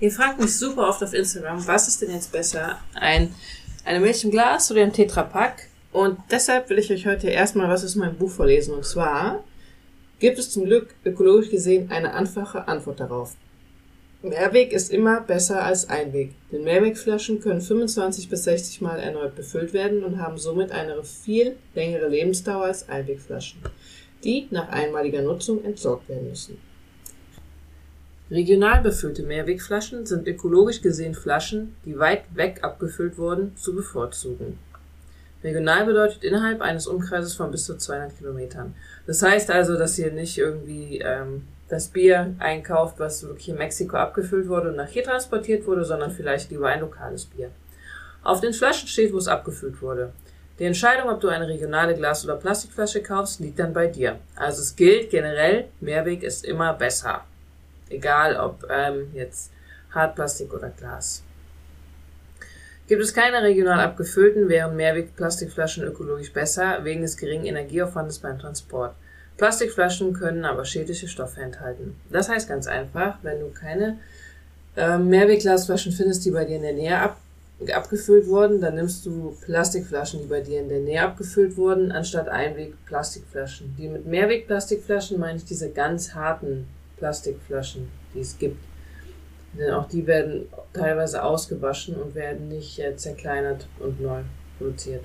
Ihr fragt mich super oft auf Instagram, was ist denn jetzt besser? Ein, eine Milch im Glas oder ein Tetrapack? Und deshalb will ich euch heute erstmal was aus meinem Buch vorlesen. Und zwar gibt es zum Glück ökologisch gesehen eine einfache Antwort darauf. Mehrweg ist immer besser als Einweg, denn Mehrwegflaschen können 25 bis 60 Mal erneut befüllt werden und haben somit eine viel längere Lebensdauer als Einwegflaschen, die nach einmaliger Nutzung entsorgt werden müssen. Regional befüllte Mehrwegflaschen sind ökologisch gesehen Flaschen, die weit weg abgefüllt wurden, zu bevorzugen. Regional bedeutet innerhalb eines Umkreises von bis zu 200 Kilometern. Das heißt also, dass ihr nicht irgendwie ähm, das Bier einkauft, was wirklich in Mexiko abgefüllt wurde und nach hier transportiert wurde, sondern vielleicht lieber ein lokales Bier. Auf den Flaschen steht, wo es abgefüllt wurde. Die Entscheidung, ob du eine regionale Glas- oder Plastikflasche kaufst, liegt dann bei dir. Also es gilt generell, Mehrweg ist immer besser. Egal ob ähm, jetzt Hartplastik oder Glas. Gibt es keine regional abgefüllten, wären Mehrweg-Plastikflaschen ökologisch besser, wegen des geringen Energieaufwandes beim Transport. Plastikflaschen können aber schädliche Stoffe enthalten. Das heißt ganz einfach, wenn du keine äh, Mehrwegglasflaschen findest, die bei dir in der Nähe ab, abgefüllt wurden, dann nimmst du Plastikflaschen, die bei dir in der Nähe abgefüllt wurden, anstatt Einwegplastikflaschen. Die mit Mehrwegplastikflaschen meine ich diese ganz harten Plastikflaschen, die es gibt. Denn auch die werden teilweise ausgewaschen und werden nicht äh, zerkleinert und neu produziert.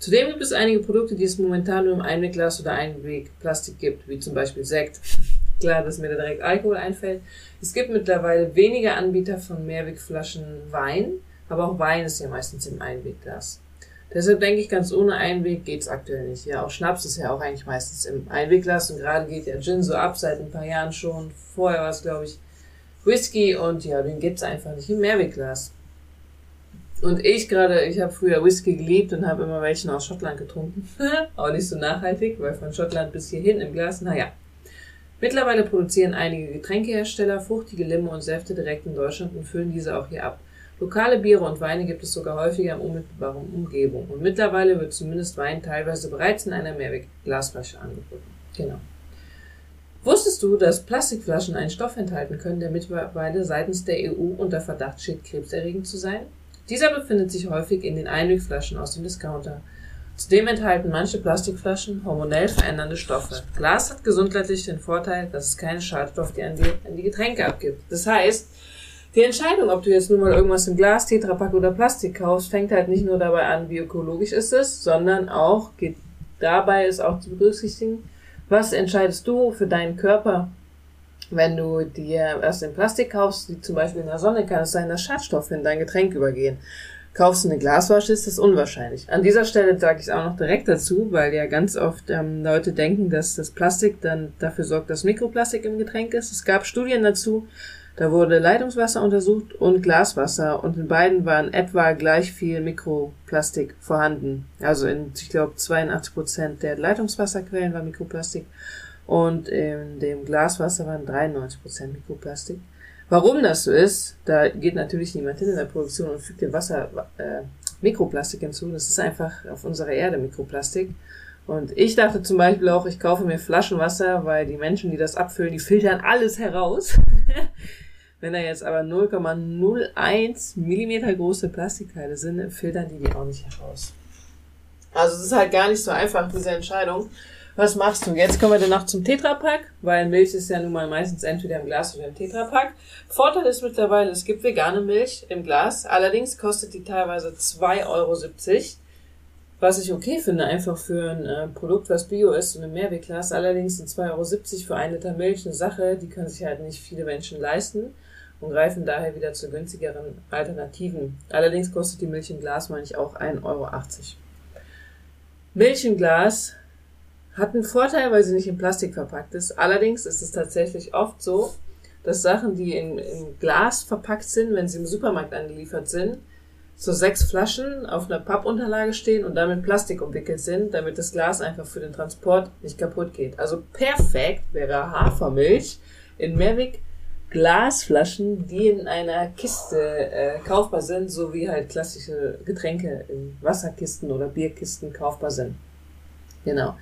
Zudem gibt es einige Produkte, die es momentan nur im Einwegglas oder Einwegplastik gibt, wie zum Beispiel Sekt. Klar, dass mir da direkt Alkohol einfällt. Es gibt mittlerweile weniger Anbieter von Mehrwegflaschen Wein, aber auch Wein ist ja meistens im Einwegglas. Deshalb denke ich, ganz ohne Einweg geht's aktuell nicht. Ja, auch Schnaps ist ja auch eigentlich meistens im Einwegglas und gerade geht ja Gin so ab seit ein paar Jahren schon. Vorher war es, glaube ich, Whisky und ja, den gibt's einfach nicht im Mehrwegglas. Und ich gerade, ich habe früher Whisky geliebt und habe immer welchen aus Schottland getrunken. Auch nicht so nachhaltig, weil von Schottland bis hierhin im Glas, naja. Mittlerweile produzieren einige Getränkehersteller fruchtige Limo und Säfte direkt in Deutschland und füllen diese auch hier ab. Lokale Biere und Weine gibt es sogar häufiger in unmittelbarer Umgebung. Und mittlerweile wird zumindest Wein teilweise bereits in einer Mehrweg-Glasflasche angeboten. Genau. Wusstest du, dass Plastikflaschen einen Stoff enthalten können, der mittlerweile seitens der EU unter Verdacht steht, krebserregend zu sein? Dieser befindet sich häufig in den Einwegflaschen aus dem Discounter. Zudem enthalten manche Plastikflaschen hormonell verändernde Stoffe. Glas hat gesundheitlich den Vorteil, dass es keine Schadstoffe an die, an die Getränke abgibt. Das heißt, die Entscheidung, ob du jetzt nur mal irgendwas im Glas, Tetrapack oder Plastik kaufst, fängt halt nicht nur dabei an, wie ökologisch ist es, sondern auch geht dabei ist auch zu berücksichtigen, was entscheidest du für deinen Körper wenn du dir erst in Plastik kaufst, wie zum Beispiel in der Sonne, kann es sein, dass Schadstoffe in dein Getränk übergehen. Kaufst du eine Glasflasche, ist das unwahrscheinlich. An dieser Stelle sage ich es auch noch direkt dazu, weil ja ganz oft ähm, Leute denken, dass das Plastik dann dafür sorgt, dass Mikroplastik im Getränk ist. Es gab Studien dazu, da wurde Leitungswasser untersucht und Glaswasser und in beiden waren etwa gleich viel Mikroplastik vorhanden. Also in, ich glaube, 82 Prozent der Leitungswasserquellen war Mikroplastik und in dem Glaswasser waren 93% Mikroplastik. Warum das so ist, da geht natürlich niemand hin in der Produktion und fügt dem Wasser äh, Mikroplastik hinzu. Das ist einfach auf unserer Erde Mikroplastik. Und ich dachte zum Beispiel auch, ich kaufe mir Flaschenwasser, weil die Menschen, die das abfüllen, die filtern alles heraus. Wenn da jetzt aber 0,01 Millimeter große Plastikteile sind, filtern die die auch nicht heraus. Also es ist halt gar nicht so einfach, diese Entscheidung. Was machst du? Jetzt kommen wir dann noch zum Tetrapack, weil Milch ist ja nun mal meistens entweder im Glas oder im Tetrapack. Vorteil ist mittlerweile, es gibt vegane Milch im Glas. Allerdings kostet die teilweise 2,70 Euro. Was ich okay finde, einfach für ein äh, Produkt, was Bio ist und im Mehrwegglas. Allerdings sind 2,70 Euro für ein Liter Milch eine Sache, die können sich halt nicht viele Menschen leisten und greifen daher wieder zu günstigeren Alternativen. Allerdings kostet die Milch im Glas, meine ich, auch 1,80 Euro. Milch im Glas hat einen Vorteil, weil sie nicht in Plastik verpackt ist. Allerdings ist es tatsächlich oft so, dass Sachen, die in, in Glas verpackt sind, wenn sie im Supermarkt angeliefert sind, so sechs Flaschen auf einer Pappunterlage stehen und damit Plastik umwickelt sind, damit das Glas einfach für den Transport nicht kaputt geht. Also perfekt wäre Hafermilch in Mehrweg Glasflaschen, die in einer Kiste äh, kaufbar sind, so wie halt klassische Getränke in Wasserkisten oder Bierkisten kaufbar sind. Genau.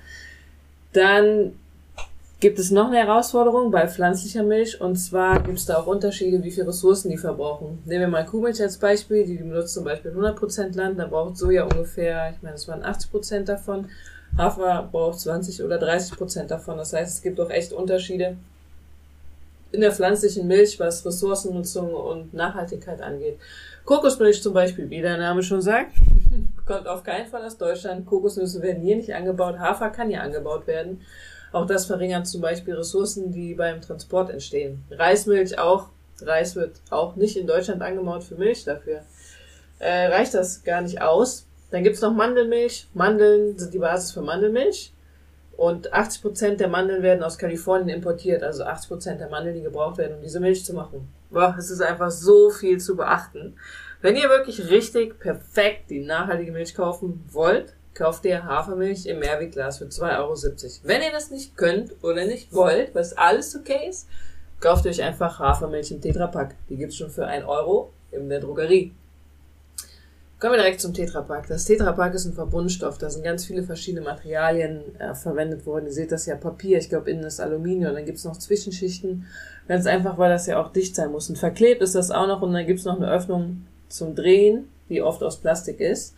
Dann gibt es noch eine Herausforderung bei pflanzlicher Milch und zwar gibt es da auch Unterschiede, wie viele Ressourcen die verbrauchen. Nehmen wir mal Kuhmilch als Beispiel, die benutzt zum Beispiel 100% Land, da braucht Soja ungefähr, ich meine, es waren 80% davon, Hafer braucht 20 oder 30% davon. Das heißt, es gibt auch echt Unterschiede in der pflanzlichen Milch, was Ressourcennutzung und Nachhaltigkeit angeht. Kokosmilch zum Beispiel, wie der Name schon sagt, kommt auf keinen Fall aus Deutschland. Kokosnüsse werden hier nicht angebaut. Hafer kann hier angebaut werden. Auch das verringert zum Beispiel Ressourcen, die beim Transport entstehen. Reismilch auch. Reis wird auch nicht in Deutschland angebaut für Milch. Dafür äh, reicht das gar nicht aus. Dann gibt's noch Mandelmilch. Mandeln sind die Basis für Mandelmilch. Und 80 Prozent der Mandeln werden aus Kalifornien importiert. Also 80 Prozent der Mandeln, die gebraucht werden, um diese Milch zu machen. Boah, es ist einfach so viel zu beachten. Wenn ihr wirklich richtig perfekt die nachhaltige Milch kaufen wollt, kauft ihr Hafermilch im Mehrwegglas für 2,70 Euro. Wenn ihr das nicht könnt oder nicht wollt, was alles okay ist, kauft euch einfach Hafermilch im Tetrapack. Die gibt's schon für 1 Euro in der Drogerie. Kommen wir direkt zum Tetrapack. Das Tetrapack ist ein Verbundstoff. Da sind ganz viele verschiedene Materialien äh, verwendet worden. Ihr seht das ja Papier, ich glaube innen ist Aluminium, dann gibt's noch Zwischenschichten. Ganz einfach, weil das ja auch dicht sein muss. Und verklebt ist das auch noch und dann gibt's noch eine Öffnung zum Drehen, die oft aus Plastik ist.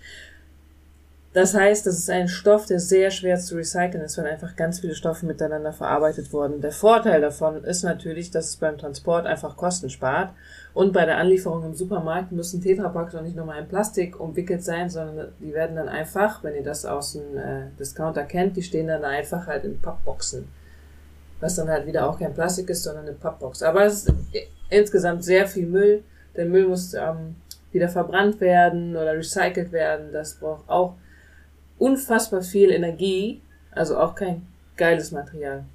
Das heißt, das ist ein Stoff, der sehr schwer zu recyceln ist, weil einfach ganz viele Stoffe miteinander verarbeitet wurden. Der Vorteil davon ist natürlich, dass es beim Transport einfach Kosten spart. Und bei der Anlieferung im Supermarkt müssen Tetrapacks auch nicht nochmal in Plastik umwickelt sein, sondern die werden dann einfach, wenn ihr das aus dem äh, Discounter kennt, die stehen dann einfach halt in Pappboxen. Was dann halt wieder auch kein Plastik ist, sondern eine Pappbox. Aber es ist insgesamt sehr viel Müll. Der Müll muss ähm, wieder verbrannt werden oder recycelt werden. Das braucht auch unfassbar viel Energie, also auch kein geiles Material.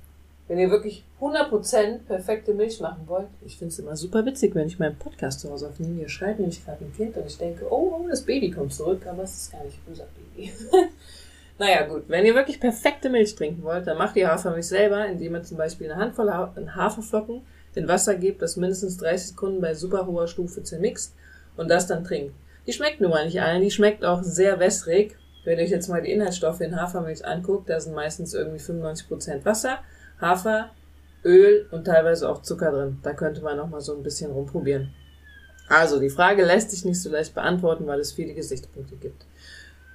Wenn ihr wirklich 100% perfekte Milch machen wollt, ich finde es immer super witzig, wenn ich meinen Podcast zu Hause aufnehme. Hier schreit nämlich gerade ein Kind und ich denke, oh, oh, das Baby kommt zurück, aber es ist gar nicht unser Baby. naja, gut. Wenn ihr wirklich perfekte Milch trinken wollt, dann macht ihr Hafermilch selber, indem ihr zum Beispiel eine Handvoll Haferflocken in Wasser gebt, das mindestens 30 Sekunden bei super hoher Stufe zermixt und das dann trinkt. Die schmeckt nun mal nicht allen, die schmeckt auch sehr wässrig wenn ihr euch jetzt mal die Inhaltsstoffe in Hafermilch anguckt, da sind meistens irgendwie 95% Wasser, Hafer, Öl und teilweise auch Zucker drin. Da könnte man noch mal so ein bisschen rumprobieren. Also, die Frage lässt sich nicht so leicht beantworten, weil es viele Gesichtspunkte gibt.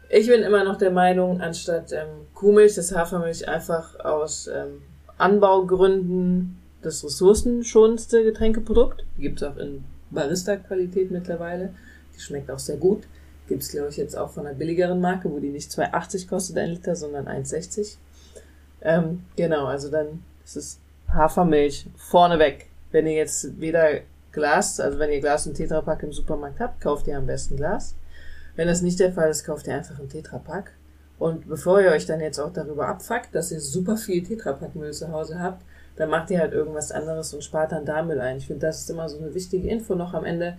Ich bin immer noch der Meinung, anstatt ähm, Kuhmilch, das Hafermilch einfach aus ähm, Anbaugründen das ressourcenschonendste Getränkeprodukt. Gibt es auch in Barista-Qualität mittlerweile. Die schmeckt auch sehr gut. Gibt es, glaube ich, jetzt auch von einer billigeren Marke, wo die nicht 2,80 kostet ein Liter, sondern 1,60. Ähm, genau, also dann ist es Hafermilch vorneweg. Wenn ihr jetzt weder Glas, also wenn ihr Glas und Tetrapack im Supermarkt habt, kauft ihr am besten Glas. Wenn das nicht der Fall ist, kauft ihr einfach einen Tetrapack. Und bevor ihr euch dann jetzt auch darüber abfuckt, dass ihr super viel Tetrapackmüll zu Hause habt, dann macht ihr halt irgendwas anderes und spart dann da Müll ein. Ich finde, das ist immer so eine wichtige Info noch am Ende.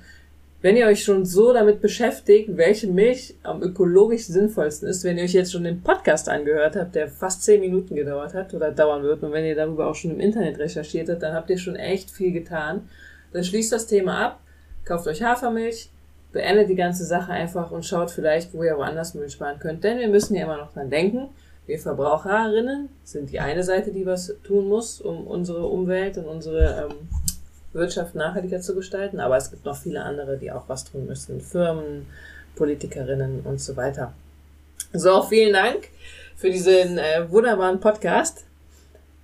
Wenn ihr euch schon so damit beschäftigt, welche Milch am ökologisch sinnvollsten ist, wenn ihr euch jetzt schon den Podcast angehört habt, der fast zehn Minuten gedauert hat oder dauern wird, und wenn ihr darüber auch schon im Internet recherchiert habt, dann habt ihr schon echt viel getan. Dann schließt das Thema ab, kauft euch Hafermilch, beendet die ganze Sache einfach und schaut vielleicht, wo ihr woanders Milch sparen könnt. Denn wir müssen ja immer noch dran denken, wir Verbraucherinnen sind die eine Seite, die was tun muss, um unsere Umwelt und unsere ähm, Wirtschaft nachhaltiger zu gestalten, aber es gibt noch viele andere, die auch was tun müssen. Firmen, Politikerinnen und so weiter. So, vielen Dank für diesen äh, wunderbaren Podcast.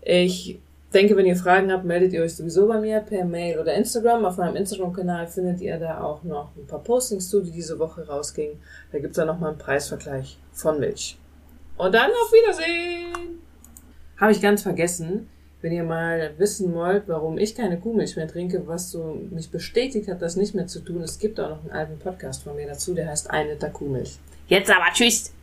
Ich denke, wenn ihr Fragen habt, meldet ihr euch sowieso bei mir per Mail oder Instagram. Auf meinem Instagram-Kanal findet ihr da auch noch ein paar Postings zu, die diese Woche rausgingen. Da gibt's dann nochmal einen Preisvergleich von Milch. Und dann auf Wiedersehen! Habe ich ganz vergessen. Wenn ihr mal wissen wollt, warum ich keine Kuhmilch mehr trinke, was so mich bestätigt hat, das nicht mehr zu tun, es gibt auch noch einen alten Podcast von mir dazu, der heißt Ein Liter Kuhmilch. Jetzt aber tschüss!